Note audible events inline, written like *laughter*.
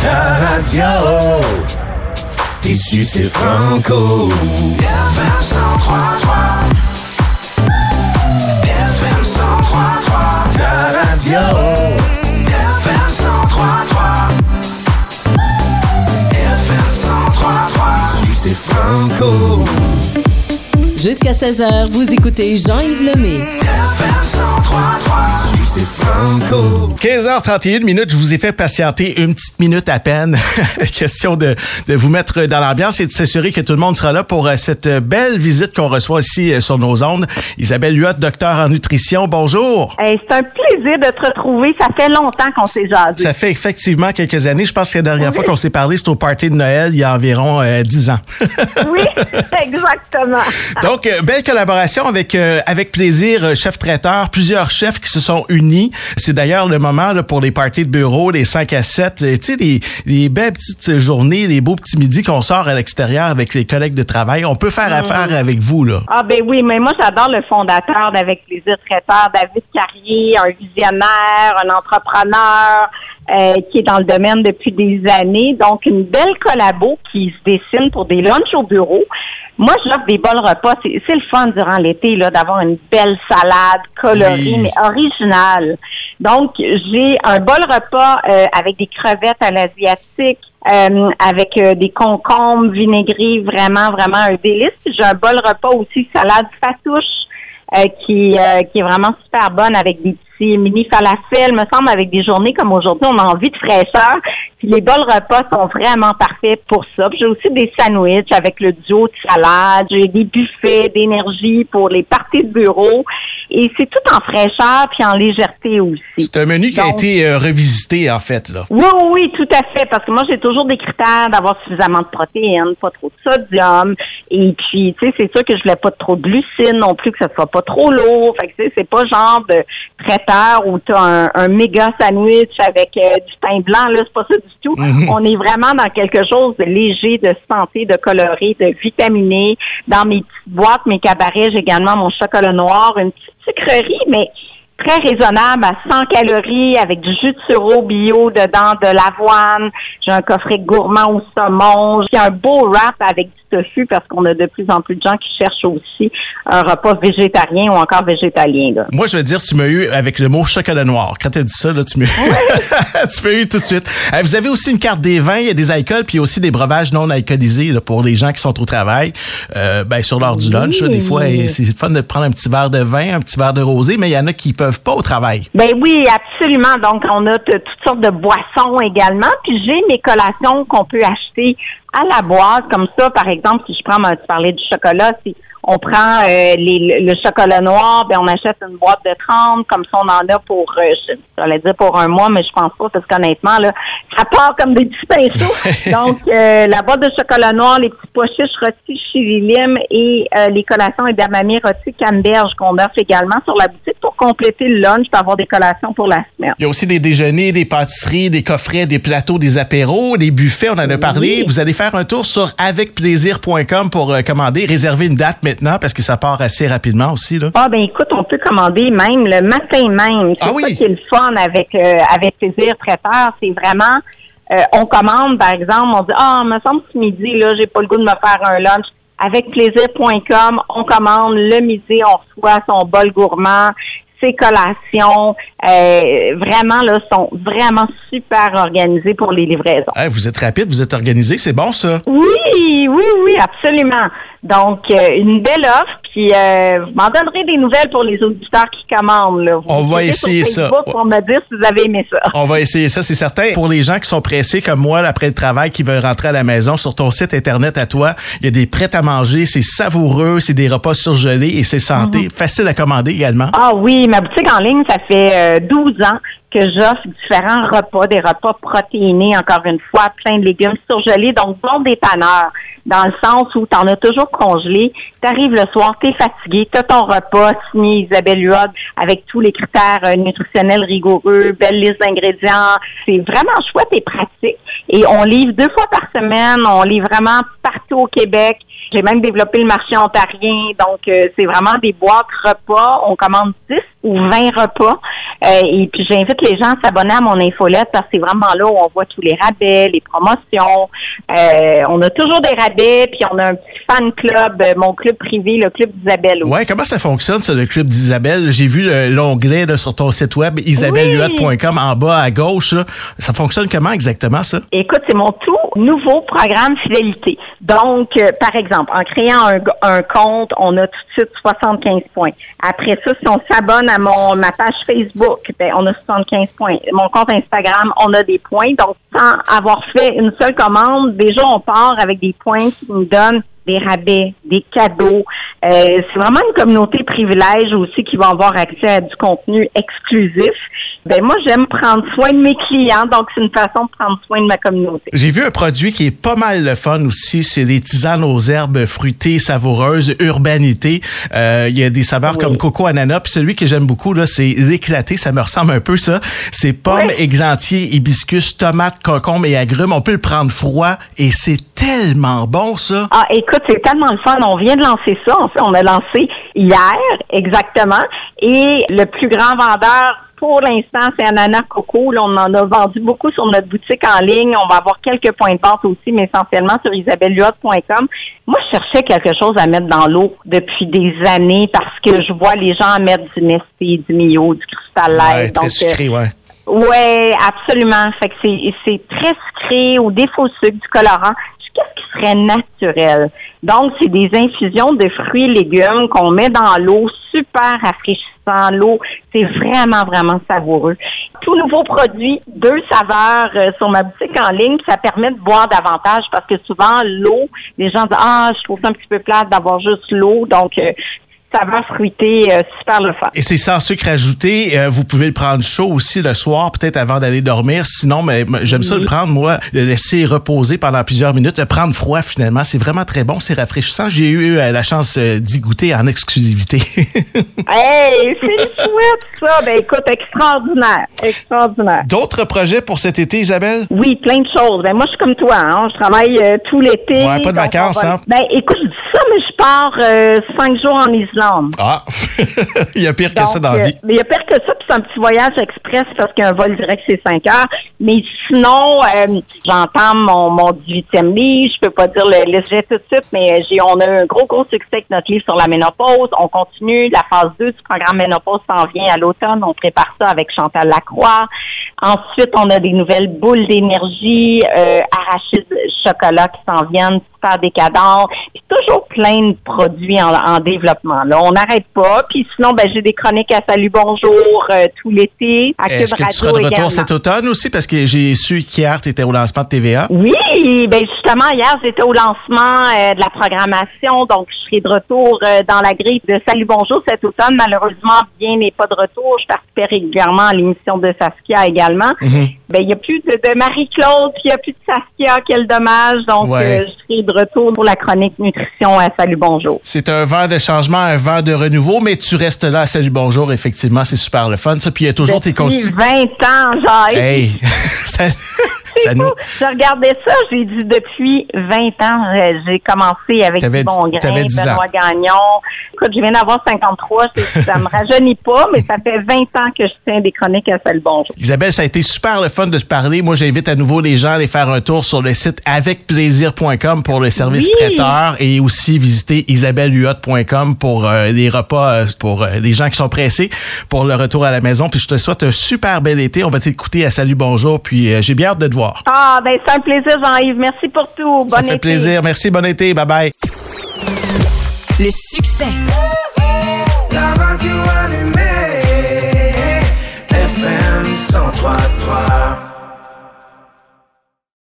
Ta radio. Tissu, c'est franco. FM 1033. FM 1033. Ta radio. FM 1033. FM 1033. Tissu, c'est franco. Jusqu'à 16h, vous écoutez Jean-Yves Lemay. FM 1033. Tissu, c'est franco. 15h31 minutes, je vous ai fait patienter une petite minute à peine. *laughs* Question de, de vous mettre dans l'ambiance et de s'assurer que tout le monde sera là pour euh, cette belle visite qu'on reçoit ici euh, sur nos ondes. Isabelle Huot, docteur en nutrition, bonjour. Hey, c'est un plaisir de te retrouver. Ça fait longtemps qu'on s'est jasé. Ça fait effectivement quelques années. Je pense que la dernière fois qu'on s'est parlé, c'était au party de Noël il y a environ euh, 10 ans. *laughs* Oui, *laughs* exactement. Donc, euh, belle collaboration avec euh, avec plaisir, chef traiteur, plusieurs chefs qui se sont unis. C'est d'ailleurs le moment là, pour les parties de bureau, les 5 à 7, euh, tu sais, les, les belles petites journées, les beaux petits midis qu'on sort à l'extérieur avec les collègues de travail. On peut faire affaire avec vous, là. Ah ben oui, mais moi j'adore le fondateur d'Avec Plaisir Traiteur, David Carrier, un visionnaire, un entrepreneur euh, qui est dans le domaine depuis des années. Donc une belle collabo qui se dessine pour des lunchs au bureau. Moi, j'offre des bons repas. C'est le fun durant l'été là d'avoir une belle salade colorée Oui. mais originale. Donc, j'ai un bol repas euh, avec des crevettes à l'asiatique, euh, avec euh, des concombres vinaigrés, vraiment, vraiment un délice. J'ai un bol repas aussi salade fatouche euh, qui, euh, qui est vraiment super bonne avec des petits mini falafels, me semble, avec des journées comme aujourd'hui, on a envie de fraîcheur. Puis les bols repas sont vraiment parfaits pour ça. J'ai aussi des sandwichs avec le duo de salade. J'ai des buffets d'énergie pour les parties de bureau. Et c'est tout en fraîcheur puis en légèreté aussi. C'est un menu qui a été euh, revisité, en fait, là. Oui, oui, oui, tout à fait. Parce que moi, j'ai toujours des critères d'avoir suffisamment de protéines, pas trop de sodium. Et puis, tu sais, c'est sûr que je voulais pas trop de glucides non plus, que ça soit pas trop lourd. Fait que, tu sais, c'est pas genre de traiteur où tu as un, un méga sandwich avec euh, du pain blanc. Là, c'est pas ça du tout. On est vraiment dans quelque chose de léger, de santé, de coloré, de vitaminé. Dans mes petites boîtes, mes cabarets, j'ai également mon chocolat noir, une petite sucrerie, mais très raisonnable à 100 calories avec du jus de sureau bio dedans, de l'avoine. J'ai un coffret gourmand au saumon. J'ai un beau wrap avec du tofu parce qu'on a de plus en plus de gens qui cherchent aussi un repas végétarien ou encore végétalien. Là. Moi, je veux dire, tu m'as eu avec le mot chocolat noir. Quand tu as dit ça, là, *laughs* tu m'as eu tout de suite. Euh, vous avez aussi une carte des vins, il y a des alcools, puis aussi des breuvages non alcoolisés là, pour les gens qui sont au travail. Euh, ben, sur l'heure du lunch, là, des fois, c'est fun de prendre un petit verre de vin, un petit verre de rosé, mais il y en a qui peuvent pas au travail. Ben oui, absolument. Donc, on a toutes sortes de boissons également. Puis j'ai mes collations qu'on peut acheter à la boîte, comme ça, par exemple, si je prends, tu parlais du chocolat, si on prend euh, les- le, le chocolat noir, ben on achète une boîte de 30, comme ça on en a pour, euh, je j'allais dire pour un mois, mais je pense pas, parce qu'honnêtement, là, ça part comme des petits pinceaux. *laughs* Donc, euh, la boîte de chocolat noir, les petits pois chiches rôtis chili lime et euh, les collations edamame rôtis canneberge qu'on offre également sur la boutique pour compléter le lunch, pour avoir des collations pour la semaine. Il y a aussi des déjeuners, des pâtisseries, des coffrets, des plateaux, des apéros, des buffets, on en a parlé. Vous allez faire un tour sur avecplaisir.com pour euh, commander, réserver une date maintenant parce que ça part assez rapidement aussi. Là. Ah ben écoute, on peut commander même le matin même. C'est Ah oui? ça qui est le fun avec euh, avec plaisir traiteur, c'est vraiment euh, on commande par exemple, on dit ah, me semble ce midi là, j'ai pas le goût de me faire un lunch. Avec plaisir.com, on commande le midi, on reçoit son bol gourmand, ses collations, euh, vraiment là sont vraiment super organisés pour les livraisons. Hey, vous êtes rapide, vous êtes organisé, c'est bon ça? Oui, oui, oui, absolument. Donc, euh, une belle offre, puis euh, vous m'en donnerez des nouvelles pour les auditeurs qui commandent. Là. Vous On va sur essayer ça. Pour me dire si vous avez aimé ça. On va essayer ça, c'est certain. Pour les gens qui sont pressés comme moi après le travail, qui veulent rentrer à la maison, sur ton site internet à toi, il y a des prêts à manger, c'est savoureux, c'est des repas surgelés et c'est santé, Mhm. facile à commander également. Ah oui, ma boutique en ligne, ça fait euh, 12 ans que j'offre différents repas, des repas protéinés, encore une fois, plein de légumes surgelés, donc bon dépanneur, dans le sens où tu en as toujours congelé, tu arrives le soir, tu es fatigué, tu as ton repas signé Isabelle Huot avec tous les critères euh, nutritionnels rigoureux, belle liste d'ingrédients. C'est vraiment chouette et pratique. Et on livre deux fois par semaine, on livre vraiment partout au Québec. J'ai même développé le marché ontarien. Donc, euh, c'est vraiment des boîtes repas. On commande 10 ou 20 repas. Euh, et puis, j'invite les gens à s'abonner à mon infolette parce que c'est vraiment là où on voit tous les rabais, les promotions. Euh, on a toujours des rabais. Puis, on a un petit fan club, euh, mon club privé, le club d'Isabelle. Ouais, comment ça fonctionne, ça, le club d'Isabelle? J'ai vu l'onglet sur ton site web, isabellehuot.com, en bas à gauche. là. Ça fonctionne comment exactement, ça? Écoute, c'est mon tout nouveau programme fidélité. Donc, euh, par exemple, en créant un, un compte, on a tout de suite 75 points. Après ça, si on s'abonne à mon ma page Facebook, ben, on a 75 points. Mon compte Instagram, on a des points. Donc, sans avoir fait une seule commande, déjà, on part avec des points qui nous donnent des rabais, des cadeaux. Euh, c'est vraiment une communauté privilège aussi qui va avoir accès à du contenu exclusif. Ben moi, j'aime prendre soin de mes clients, donc c'est une façon de prendre soin de ma communauté. J'ai vu un produit qui est pas mal le fun aussi, c'est les tisanes aux herbes fruitées, savoureuses, urbanité. Euh, Il y a des saveurs Oui. comme coco, ananas, puis celui que j'aime beaucoup là, c'est l'éclaté, ça me ressemble un peu ça. C'est pommes, Oui. églantiers, hibiscus, tomates, concombres et agrumes. On peut le prendre froid et c'est tellement bon ça. Ah, écoute, c'est tellement le fun. On vient de lancer ça. En fait, on a lancé hier, exactement. Et le plus grand vendeur pour l'instant, c'est Ananas Coco. Là, on en a vendu beaucoup sur notre boutique en ligne. On va avoir quelques points de vente aussi, mais essentiellement sur isabelleluot.com. Moi, je cherchais quelque chose à mettre dans l'eau depuis des années parce que je vois les gens mettre du Nesté, du Mio, du Cristal Light. Ouais, Donc, euh, sucré, ouais. Ouais, absolument. Fait que c'est, très sucré, au défaut sucre, du colorant. Naturel? Donc, c'est des infusions de fruits et légumes qu'on met dans l'eau, super rafraîchissant. L'eau, c'est vraiment, vraiment savoureux. Tout nouveau produit, deux saveurs euh, sur ma boutique en ligne, ça permet de boire davantage parce que souvent, l'eau, les gens disent, ah, je trouve ça un petit peu plate d'avoir juste l'eau. Donc, euh, saveur fruitée, euh, super le fun. Et c'est sans sucre ajouté. Euh, vous pouvez le prendre chaud aussi le soir, peut-être avant d'aller dormir. Sinon, mais j'aime ça le prendre, moi, le laisser reposer pendant plusieurs minutes, le prendre froid finalement. C'est vraiment très bon, c'est rafraîchissant. J'ai eu euh, la chance euh, d'y goûter en exclusivité. *laughs* Hey, c'est chouette ça. Ben écoute, extraordinaire, extraordinaire. D'autres projets pour cet été, Isabelle? Oui, plein de choses. Ben moi, je suis comme toi. Hein. Je travaille tout l'été. Ouais, pas de vacances, va- hein? Ben écoute, je dis ça, mais je pars euh, cinq jours en Islande. Ah, *laughs* il y a pire que ça dans la euh, vie. mais il y a pire que ça, puis c'est un petit voyage express parce qu'un vol direct, c'est 5 heures. Mais sinon, euh, j'entame mon, mon 18e livre. Je peux pas dire le, le sujet tout de suite, mais j'ai, on a eu un gros, gros succès avec notre livre sur la ménopause. On continue. La phase 2 du programme ménopause s'en vient à l'automne. On prépare ça avec Chantal Lacroix. Ensuite, on a des nouvelles boules d'énergie, euh, arachides chocolat qui s'en viennent, super décadents. Toujours plein de produits en, en développement. Là, on n'arrête pas. Puis sinon, ben j'ai des chroniques à Salut Bonjour euh, tout l'été. Est-ce que tu seras de retour également. cet automne aussi? Parce que j'ai su qu'hier, tu étais au lancement de TVA. Oui, ben justement, hier, j'étais au lancement euh, de la programmation, donc je serai de retour euh, dans la grille de Salut Bonjour cet automne. Malheureusement, bien n'est pas de retour. Je participais régulièrement à l'émission de Saskia également. Ben, il n'y a plus de, de Marie-Claude, puis il n'y a plus de Saskia, quel dommage. Donc, Ouais. je serai de retour pour la chronique nutrition à Salut Bonjour. C'est un vent de changement, un vent de renouveau, mais tu restes là. Salut, bonjour. Effectivement, c'est super le fun. Ça, puis il y a toujours tes Depuis cons- 20 ans, Jacques. Hey, *laughs* ça, ça nous. Je regardais ça, j'ai dit depuis 20 ans, euh, j'ai commencé avec bon grain, Benoît Gagnon. Écoute, je viens d'avoir 53, c'est- ça me rajeunit pas, mais ça fait 20 ans que je tiens des chroniques à Salut Bonjour. Isabelle, ça a été super le fun de te parler. Moi, j'invite à nouveau les gens à aller faire un tour sur le site avecplaisir.com pour le service Oui. traiteur et aussi visiter isabellehuot.com pour euh, les repas euh, pour euh, les gens qui sont pressés pour le retour à la maison. Puis je te souhaite un super bel été. On va t'écouter à Salut Bonjour. Puis j'ai bien hâte de te voir. Ah, ben c'est un plaisir, Jean-Yves. Merci pour tout. Bon Ça été. fait plaisir. Merci, bon été. Bye-bye. Le succès.